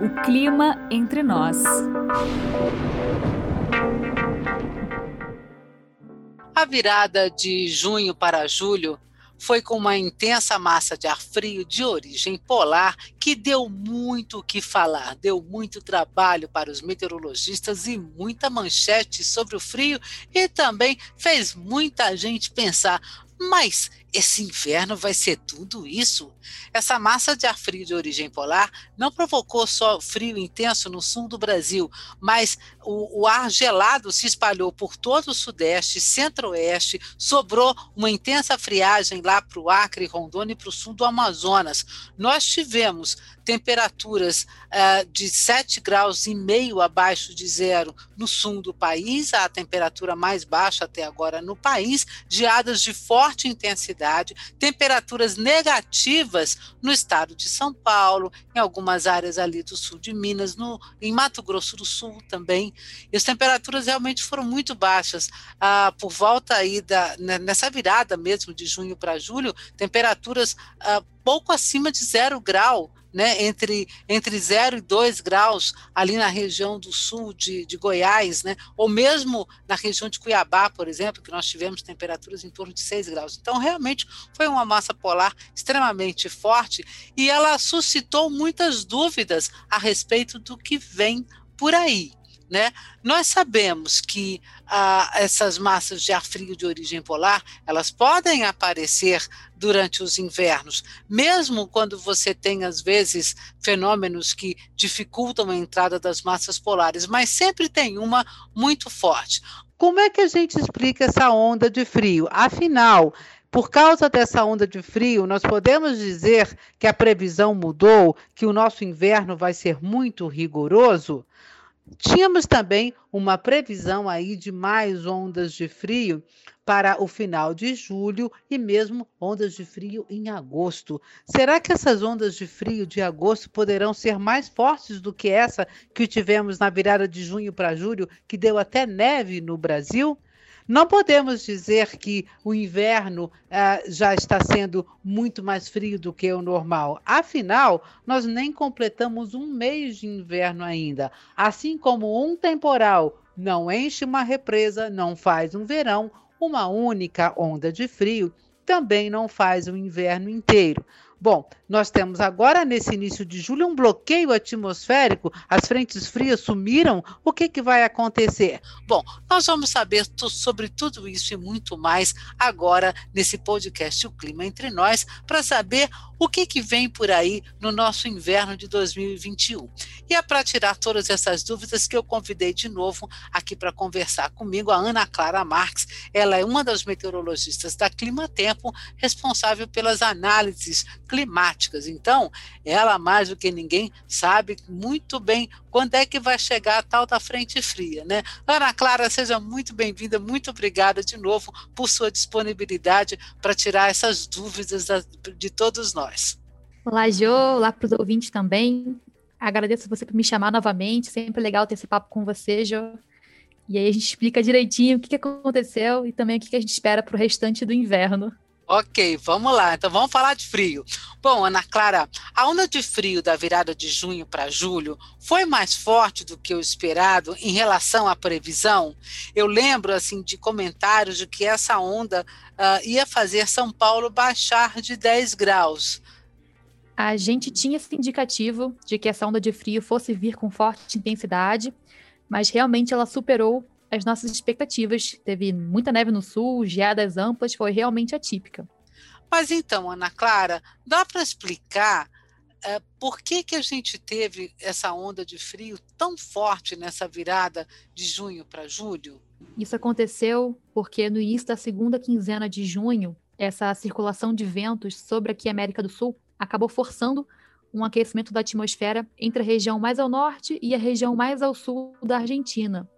O clima entre nós. A virada de junho para julho foi com uma intensa massa de ar frio de origem polar que deu muito o que falar, deu muito trabalho para os meteorologistas e muita manchete sobre o frio e também fez muita gente pensar: mas esse inverno vai ser tudo isso? Essa massa de ar frio de origem polar não provocou só frio intenso no sul do Brasil, mas o, o ar gelado se espalhou por todo o sudeste, centro-oeste, sobrou uma intensa friagem lá para o Acre, Rondônia e para o sul do Amazonas. Nós tivemos temperaturas uh, de 7 graus e meio abaixo de zero no sul do país, a temperatura mais baixa até agora no país, geadas de forte intensidade, temperaturas negativas no estado de São Paulo, em algumas áreas ali do sul de Minas, no, em Mato Grosso do Sul também. E as temperaturas realmente foram muito baixas. Uh, por volta aí da, né, nessa virada mesmo de junho para julho, temperaturas uh, pouco acima de zero grau né, entre, entre 0 e 2 graus ali na região do sul de, de Goiás, né, ou mesmo na região de Cuiabá, por exemplo, que nós tivemos temperaturas em torno de 6 graus. Então, realmente foi uma massa polar extremamente forte e ela suscitou muitas dúvidas a respeito do que vem por aí. Né? Nós sabemos que ah, essas massas de ar frio de origem polar elas podem aparecer durante os invernos, mesmo quando você tem às vezes fenômenos que dificultam a entrada das massas polares, mas sempre tem uma muito forte. Como é que a gente explica essa onda de frio? Afinal, por causa dessa onda de frio, nós podemos dizer que a previsão mudou, que o nosso inverno vai ser muito rigoroso? Tínhamos também uma previsão aí de mais ondas de frio para o final de julho e mesmo ondas de frio em agosto. Será que essas ondas de frio de agosto poderão ser mais fortes do que essa que tivemos na virada de junho para julho, que deu até neve no Brasil? Não podemos dizer que o inverno ah, já está sendo muito mais frio do que o normal. Afinal, nós nem completamos um mês de inverno ainda. Assim como um temporal não enche uma represa, não faz um verão, uma única onda de frio também não faz o inverno inteiro. Bom, nós temos agora, nesse início de julho, um bloqueio atmosférico, as frentes frias sumiram. O que, que vai acontecer? Bom, nós vamos saber sobre tudo isso e muito mais agora nesse podcast O Clima Entre Nós, para saber o que, que vem por aí no nosso inverno de 2021. E é para tirar todas essas dúvidas que eu convidei de novo aqui para conversar comigo a Ana Clara Marques. Ela é uma das meteorologistas da Clima Tempo, responsável pelas análises climáticas. Então, ela, mais do que ninguém, sabe muito bem quando é que vai chegar a tal da frente fria, né? Ana Clara, seja muito bem-vinda, muito obrigada de novo por sua disponibilidade para tirar essas dúvidas de todos nós. Olá, Jo, olá para os ouvintes também. Agradeço você por me chamar novamente, sempre legal ter esse papo com você, Jo. E aí a gente explica direitinho o que aconteceu e também o que a gente espera para o restante do inverno. Ok, vamos lá. Então vamos falar de frio. Bom, Ana Clara, a onda de frio da virada de junho para julho foi mais forte do que o esperado em relação à previsão? Eu lembro assim de comentários de que essa onda uh, ia fazer São Paulo baixar de 10 graus. A gente tinha esse indicativo de que essa onda de frio fosse vir com forte intensidade, mas realmente ela superou as nossas expectativas. Teve muita neve no sul, geadas amplas, foi realmente atípica. Mas então, Ana Clara, dá para explicar é, por que, que a gente teve essa onda de frio tão forte nessa virada de junho para julho? Isso aconteceu porque no início da segunda quinzena de junho, essa circulação de ventos sobre aqui a América do Sul acabou forçando um aquecimento da atmosfera entre a região mais ao norte e a região mais ao sul da Argentina.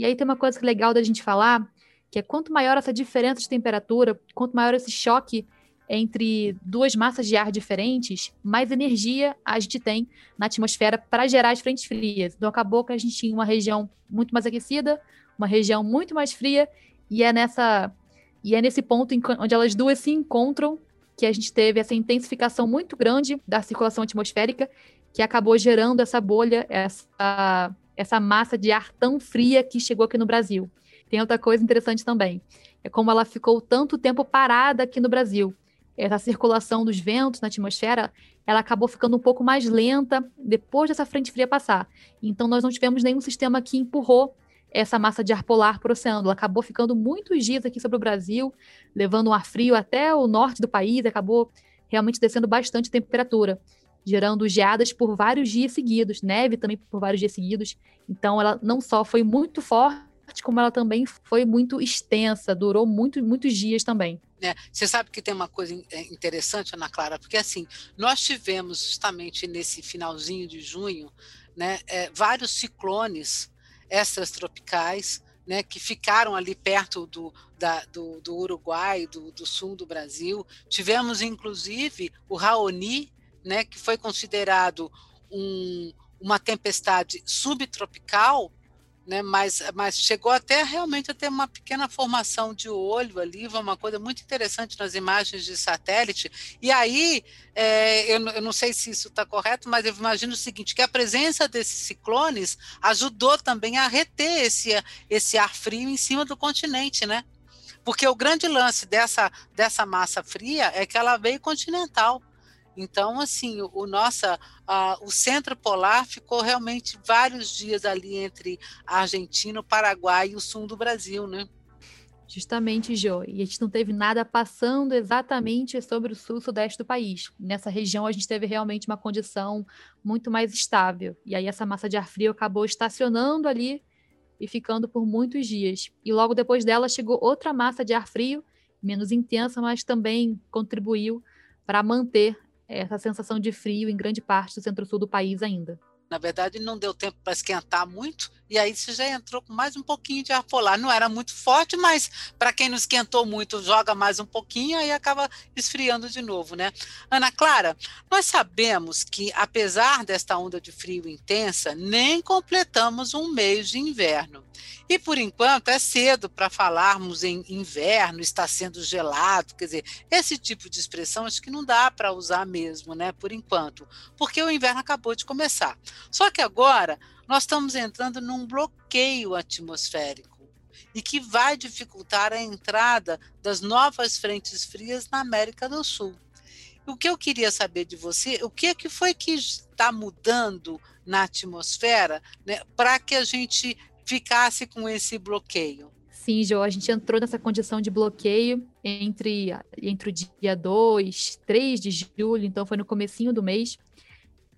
E aí tem uma coisa legal da gente falar, que é quanto maior essa diferença de temperatura, quanto maior esse choque entre duas massas de ar diferentes, mais energia a gente tem na atmosfera para gerar as frentes frias. Então acabou que a gente tinha uma região muito mais aquecida, uma região muito mais fria, e é nessa e é nesse ponto onde elas duas se encontram que a gente teve essa intensificação muito grande da circulação atmosférica que acabou gerando essa bolha, essa, essa massa de ar tão fria que chegou aqui no Brasil. Tem outra coisa interessante também, é como ela ficou tanto tempo parada aqui no Brasil. Essa circulação dos ventos na atmosfera, ela acabou ficando um pouco mais lenta depois dessa frente fria passar. Então, nós não tivemos nenhum sistema que empurrou essa massa de ar polar para o oceano. Ela acabou ficando muitos dias aqui sobre o Brasil, levando um ar frio até o norte do país, acabou realmente descendo bastante a temperatura, gerando geadas por vários dias seguidos, neve também por vários dias seguidos. Então, ela não só foi muito forte, como ela também foi muito extensa, durou muito, muitos dias também. É, você sabe que tem uma coisa é, interessante, Ana Clara, porque assim, nós tivemos justamente nesse finalzinho de junho, né, é, vários ciclones extratropicais, né, que ficaram ali perto do, da, do, do, Uruguai, do, do, sul do Brasil. Tivemos, inclusive, o Raoni, né, que foi considerado um, uma tempestade subtropical, né, mas, mas chegou até realmente a ter uma pequena formação de olho ali, uma coisa muito interessante nas imagens de satélite. E aí, é, eu, eu, não sei se isso está correto, mas eu imagino o seguinte: que a presença desses ciclones ajudou também a reter esse, esse ar frio em cima do continente, né? Porque o grande lance dessa, dessa massa fria é que ela veio continental. Então, assim, o, o nossa, o centro polar ficou realmente vários dias ali entre a Argentina, o Paraguai e o sul do Brasil, né? Justamente, Jo. E a gente não teve nada passando exatamente sobre o sul sudeste do país. Nessa região, a gente teve realmente uma condição muito mais estável. E aí, essa massa de ar frio acabou estacionando ali e ficando por muitos dias. E logo depois dela chegou outra massa de ar frio, menos intensa, mas também contribuiu para manter essa sensação de frio em grande parte do centro-sul do país ainda. Na verdade, não deu tempo para esquentar muito, e aí você já entrou com mais um pouquinho de ar polar. Não era muito forte, mas para quem não esquentou muito, joga mais um pouquinho, aí acaba esfriando de novo, né? Ana Clara, nós sabemos que, apesar desta onda de frio intensa, nem completamos um mês de inverno. E por enquanto é cedo para falarmos em inverno, está sendo gelado, quer dizer, esse tipo de expressão acho que não dá para usar mesmo, né, por enquanto, porque o inverno acabou de começar. Só que agora nós estamos entrando num bloqueio atmosférico e que vai dificultar a entrada das novas frentes frias na América do Sul. O que eu queria saber de você, o que é que foi que está mudando na atmosfera né, para que a gente ficasse com esse bloqueio? Sim, Jo, a gente entrou nessa condição de bloqueio entre, entre o dia 2, 3 de julho, então foi no comecinho do mês,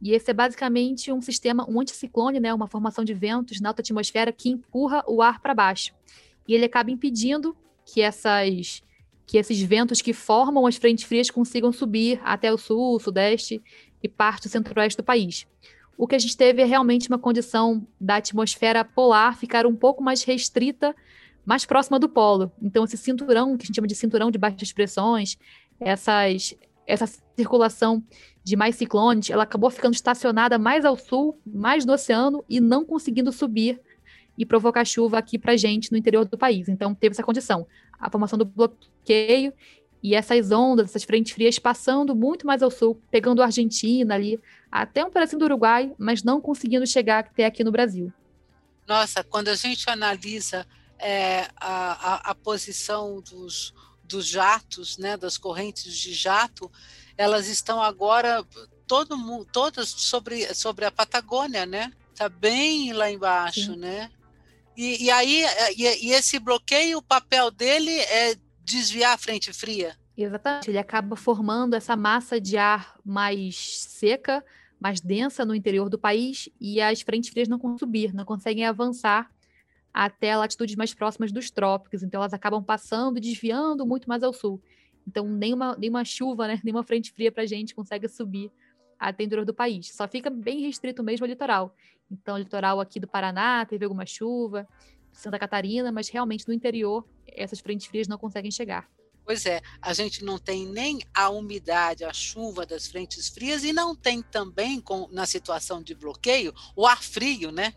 e esse é basicamente um sistema, um anticiclone, né, uma formação de ventos na alta atmosfera que empurra o ar para baixo. E ele acaba impedindo que essas que esses ventos que formam as frentes frias consigam subir até o sul, sudeste e parte do centro-oeste do país. O que a gente teve é realmente uma condição da atmosfera polar ficar um pouco mais restrita, mais próxima do polo. Então, esse cinturão, que a gente chama de cinturão de baixas pressões, essas, essa circulação de mais ciclones, ela acabou ficando estacionada mais ao sul, mais no oceano e não conseguindo subir e provocar chuva aqui para gente no interior do país. Então teve essa condição, a formação do bloqueio e essas ondas, essas frentes frias passando muito mais ao sul, pegando a Argentina ali, até um pedacinho do Uruguai, mas não conseguindo chegar até aqui no Brasil. Nossa, quando a gente analisa é, a, a, a posição dos, dos jatos, né, das correntes de jato, elas estão agora todo mundo, todas sobre, sobre a Patagônia, né? Está bem lá embaixo, Sim. né? E, e aí, e, e, esse bloqueio, o papel dele é desviar a frente fria. Exatamente, ele acaba formando essa massa de ar mais seca, mais densa no interior do país, e as frentes frias não conseguem subir, não conseguem avançar até latitudes mais próximas dos trópicos, então elas acabam passando e desviando muito mais ao sul. Então, nenhuma, nenhuma chuva, né, nenhuma frente fria para a gente consegue subir até o interior do país. Só fica bem restrito mesmo ao litoral. Então, litoral aqui do Paraná teve alguma chuva, Santa Catarina, mas realmente no interior essas frentes frias não conseguem chegar. Pois é, a gente não tem nem a umidade, a chuva das frentes frias e não tem também, com, na situação de bloqueio, o ar frio, né?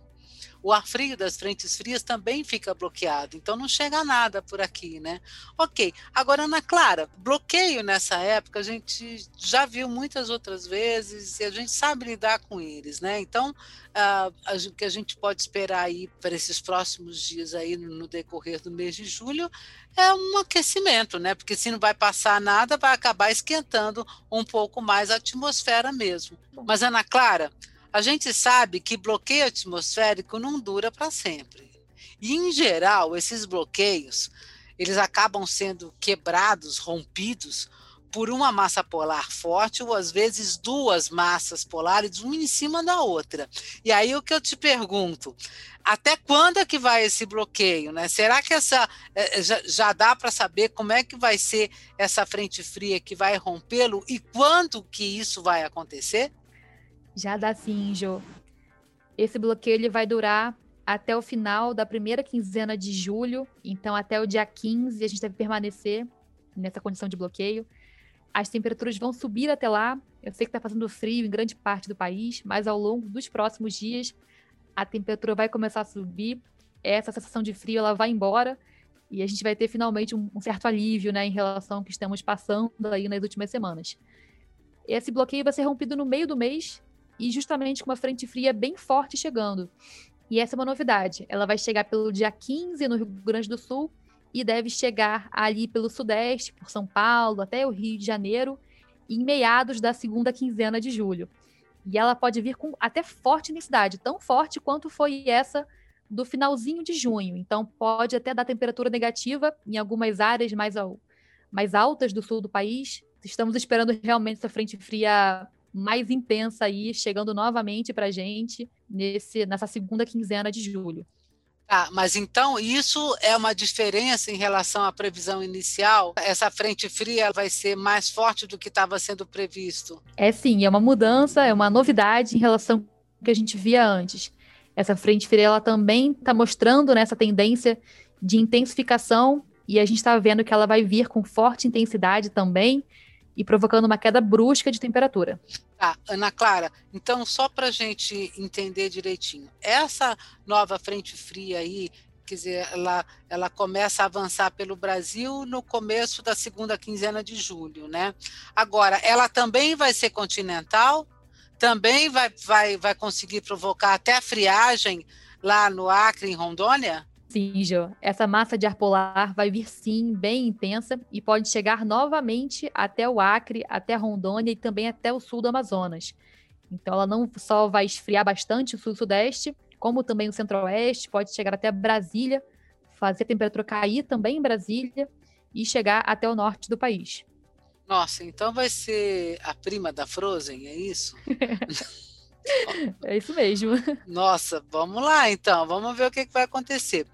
O ar frio das frentes frias também fica bloqueado, então não chega nada por aqui, né? Ok, agora, Ana Clara, bloqueio nessa época a gente já viu muitas outras vezes e a gente sabe lidar com eles, né? Então, uh, o que a gente pode esperar aí para esses próximos dias aí no, no decorrer do mês de julho é um aquecimento, né? Porque se não vai passar nada, vai acabar esquentando um pouco mais a atmosfera mesmo. Mas, Ana Clara, a gente sabe que bloqueio atmosférico não dura para sempre. E, em geral, esses bloqueios, eles acabam sendo quebrados, rompidos, por uma massa polar forte ou às vezes duas massas polares, uma em cima da outra. E aí o que eu te pergunto, até quando é que vai esse bloqueio, né? Será que essa é, é, já, já dá para saber como é que vai ser essa frente fria que vai rompê-lo e quando que isso vai acontecer? Já dá sim, Jo. Esse bloqueio ele vai durar até o final da primeira quinzena de julho, então até o dia 15 a gente deve permanecer nessa condição de bloqueio. As temperaturas vão subir até lá. Eu sei que está fazendo frio em grande parte do país, mas ao longo dos próximos dias a temperatura vai começar a subir. Essa sensação de frio ela vai embora e a gente vai ter finalmente um, um certo alívio, né, em relação ao que estamos passando aí nas últimas semanas. Esse bloqueio vai ser rompido no meio do mês e justamente com uma frente fria bem forte chegando. E essa é uma novidade. Ela vai chegar pelo dia 15 no Rio Grande do Sul e deve chegar ali pelo Sudeste, por São Paulo, até o Rio de Janeiro, em meados da segunda quinzena de julho. E ela pode vir com até forte intensidade, tão forte quanto foi essa do finalzinho de junho. Então, pode até dar temperatura negativa em algumas áreas mais, ao, mais altas do sul do país. Estamos esperando realmente essa frente fria mais intensa aí, chegando novamente para a gente nesse, nessa segunda quinzena de julho. Tá, mas então isso é uma diferença em relação à previsão inicial? Essa frente fria vai ser mais forte do que estava sendo previsto? É sim, é uma mudança, é uma novidade em relação ao que a gente via antes. Essa frente fria ela também está mostrando nessa né, tendência de intensificação e a gente está vendo que ela vai vir com forte intensidade também e provocando uma queda brusca de temperatura. Tá, Ana Clara, então só para a gente entender direitinho, essa nova frente fria aí, quer dizer, ela, ela começa a avançar pelo Brasil no começo da segunda quinzena de julho, né? Agora, ela também vai ser continental, também vai, vai, vai conseguir provocar até friagem lá no Acre, em Rondônia? Sim, Jo. Essa massa de ar polar vai vir sim, bem intensa, e pode chegar novamente até o Acre, até Rondônia e também até o sul do Amazonas. Então ela não só vai esfriar bastante o sul sudeste, como também o centro-oeste, pode chegar até Brasília, fazer a temperatura cair também em Brasília e chegar até o norte do país. Nossa, então vai ser a prima da Frozen, é isso? É isso mesmo. Nossa, vamos lá então, vamos ver o que, que vai acontecer.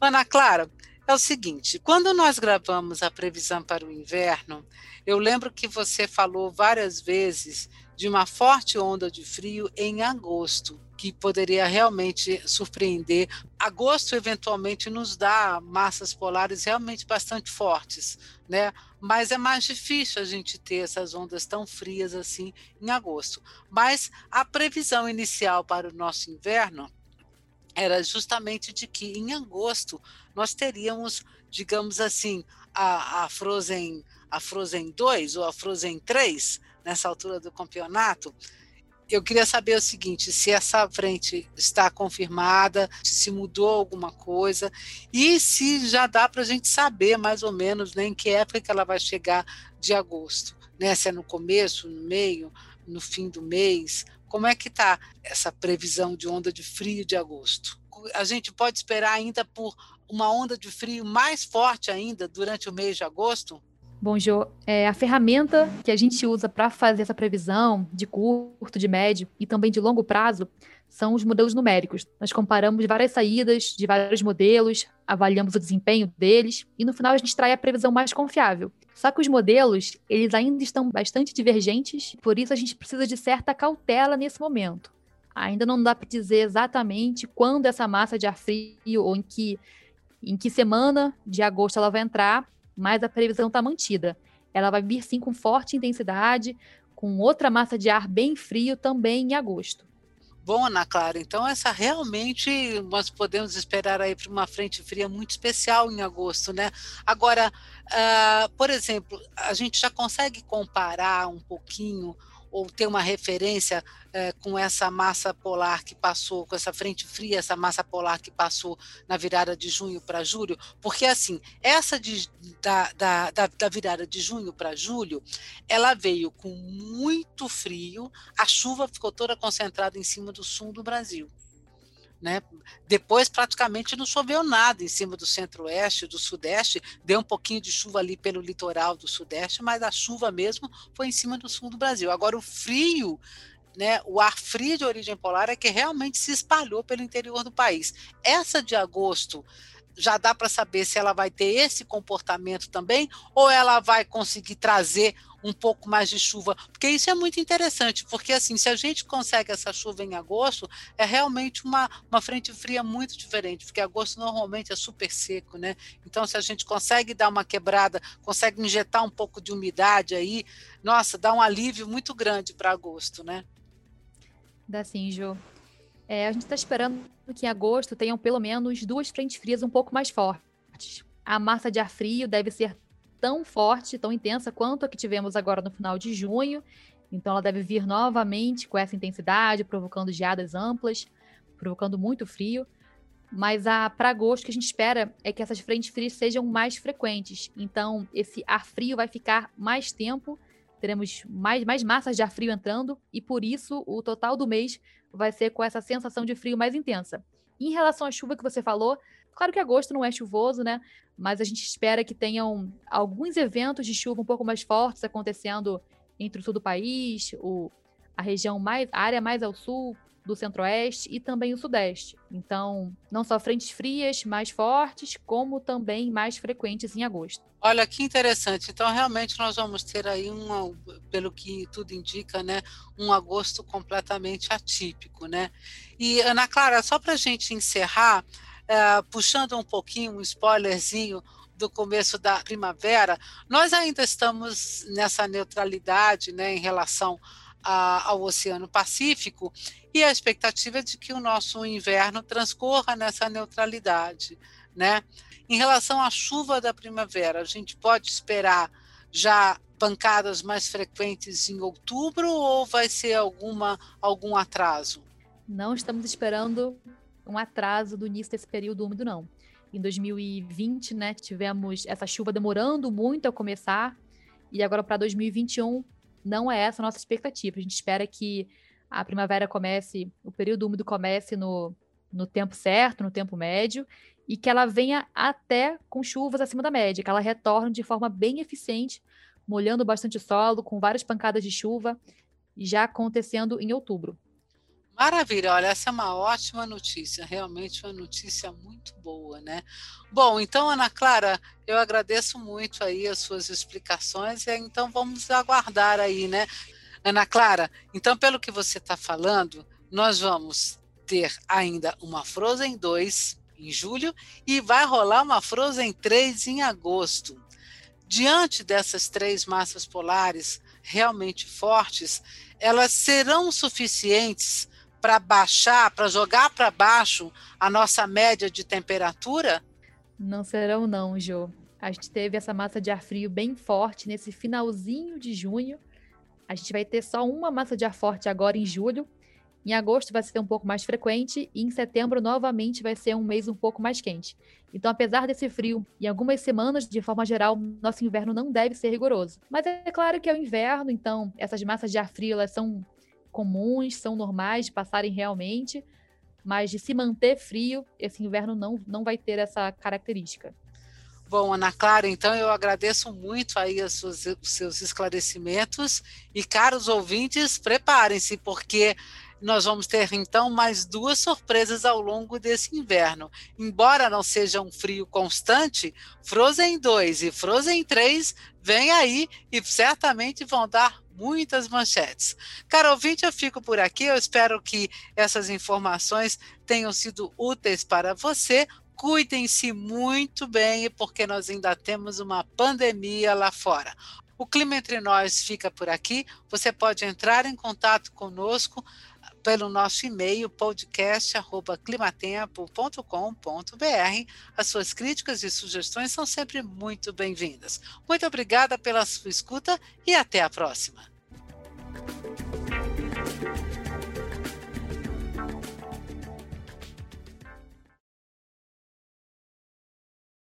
Ana Clara, é o seguinte: quando nós gravamos a previsão para o inverno, eu lembro que você falou várias vezes de uma forte onda de frio em agosto que poderia realmente surpreender. Agosto, eventualmente, nos dá massas polares realmente bastante fortes, né? Mas é mais difícil a gente ter essas ondas tão frias assim em agosto. Mas a previsão inicial para o nosso inverno era justamente de que em agosto nós teríamos, digamos assim, a, a Frozen a Frozen 2 ou a Frozen 3 nessa altura do campeonato, eu queria saber o seguinte: se essa frente está confirmada, se mudou alguma coisa e se já dá para a gente saber mais ou menos né, em que época ela vai chegar de agosto, né? Se é no começo, no meio, no fim do mês. Como é que está essa previsão de onda de frio de agosto? A gente pode esperar ainda por uma onda de frio mais forte ainda durante o mês de agosto? Bom, Jo, é, a ferramenta que a gente usa para fazer essa previsão de curto, de médio e também de longo prazo são os modelos numéricos. Nós comparamos várias saídas de vários modelos, avaliamos o desempenho deles e no final a gente trai a previsão mais confiável. Só que os modelos, eles ainda estão bastante divergentes, por isso a gente precisa de certa cautela nesse momento. Ainda não dá para dizer exatamente quando essa massa de ar frio ou em que, em que semana de agosto ela vai entrar, mas a previsão está mantida. Ela vai vir sim com forte intensidade, com outra massa de ar bem frio também em agosto. Bom, Ana Clara, então essa realmente nós podemos esperar aí para uma frente fria muito especial em agosto, né? Agora, uh, por exemplo, a gente já consegue comparar um pouquinho ou ter uma referência é, com essa massa polar que passou, com essa frente fria, essa massa polar que passou na virada de junho para julho, porque assim, essa de, da, da, da, virada de junho para julho, ela veio com muito frio, a chuva ficou toda concentrada em cima do sul do Brasil. Né? Depois praticamente não choveu nada em cima do centro-oeste, do sudeste, deu um pouquinho de chuva ali pelo litoral do sudeste, mas a chuva mesmo foi em cima do sul do Brasil. Agora o frio, né, o ar frio de origem polar é que realmente se espalhou pelo interior do país. Essa de agosto já dá para saber se ela vai ter esse comportamento também ou ela vai conseguir trazer um pouco mais de chuva, porque isso é muito interessante, porque assim, se a gente consegue essa chuva em agosto, é realmente uma, uma frente fria muito diferente, porque agosto normalmente é super seco, né? Então, se a gente consegue dar uma quebrada, consegue injetar um pouco de umidade aí, nossa, dá um alívio muito grande para agosto, né? Dá sim, Jô. É, a gente está esperando que em agosto tenham pelo menos duas frentes frias um pouco mais fortes. A massa de ar frio deve ser tão forte, tão intensa quanto a que tivemos agora no final de junho. Então ela deve vir novamente com essa intensidade, provocando geadas amplas, provocando muito frio. Mas para agosto, o que a gente espera é que essas frentes frias sejam mais frequentes. Então, esse ar frio vai ficar mais tempo, teremos mais, mais massas de ar frio entrando, e por isso o total do mês vai ser com essa sensação de frio mais intensa. Em relação à chuva que você falou, claro que agosto não é chuvoso, né? Mas a gente espera que tenham alguns eventos de chuva um pouco mais fortes acontecendo entre o sul do país, o, a região mais, a área mais ao sul do centro-oeste e também o sudeste. Então, não só frentes frias mais fortes, como também mais frequentes em agosto. Olha que interessante. Então, realmente nós vamos ter aí um, pelo que tudo indica, né, um agosto completamente atípico, né? E Ana Clara, só para a gente encerrar, é, puxando um pouquinho um spoilerzinho do começo da primavera, nós ainda estamos nessa neutralidade, né, em relação a, ao Oceano Pacífico e a expectativa é de que o nosso inverno transcorra nessa neutralidade, né? Em relação à chuva da primavera, a gente pode esperar já pancadas mais frequentes em outubro ou vai ser alguma algum atraso? Não estamos esperando um atraso do início desse período úmido, não. Em 2020, né, tivemos essa chuva demorando muito a começar, e agora para 2021 não é essa a nossa expectativa. A gente espera que a primavera comece, o período úmido comece no, no tempo certo, no tempo médio, e que ela venha até com chuvas acima da média, que ela retorne de forma bem eficiente, molhando bastante solo, com várias pancadas de chuva, já acontecendo em outubro. Maravilha, olha, essa é uma ótima notícia, realmente uma notícia muito boa, né? Bom, então, Ana Clara, eu agradeço muito aí as suas explicações, e então vamos aguardar aí, né? Ana Clara, então, pelo que você está falando, nós vamos ter ainda uma Frozen 2 em julho e vai rolar uma Frozen 3 em agosto. Diante dessas três massas polares realmente fortes, elas serão suficientes para baixar, para jogar para baixo a nossa média de temperatura? Não serão não, Jô. A gente teve essa massa de ar frio bem forte nesse finalzinho de junho. A gente vai ter só uma massa de ar forte agora em julho. Em agosto vai ser um pouco mais frequente e em setembro novamente vai ser um mês um pouco mais quente. Então, apesar desse frio, em algumas semanas, de forma geral, nosso inverno não deve ser rigoroso. Mas é claro que é o inverno, então essas massas de ar frio elas são comuns, são normais de passarem realmente, mas de se manter frio, esse inverno não, não vai ter essa característica. Bom, Ana Clara, então eu agradeço muito aí seus, os seus esclarecimentos e, caros ouvintes, preparem-se, porque nós vamos ter então mais duas surpresas ao longo desse inverno. Embora não seja um frio constante, Frozen 2 e Frozen 3 vêm aí e certamente vão dar muitas manchetes. Caro ouvinte, eu fico por aqui. Eu espero que essas informações tenham sido úteis para você. Cuidem-se muito bem, porque nós ainda temos uma pandemia lá fora. O Clima Entre Nós fica por aqui. Você pode entrar em contato conosco pelo nosso e-mail podcast@climatempo.com.br. As suas críticas e sugestões são sempre muito bem-vindas. Muito obrigada pela sua escuta e até a próxima. Thank you.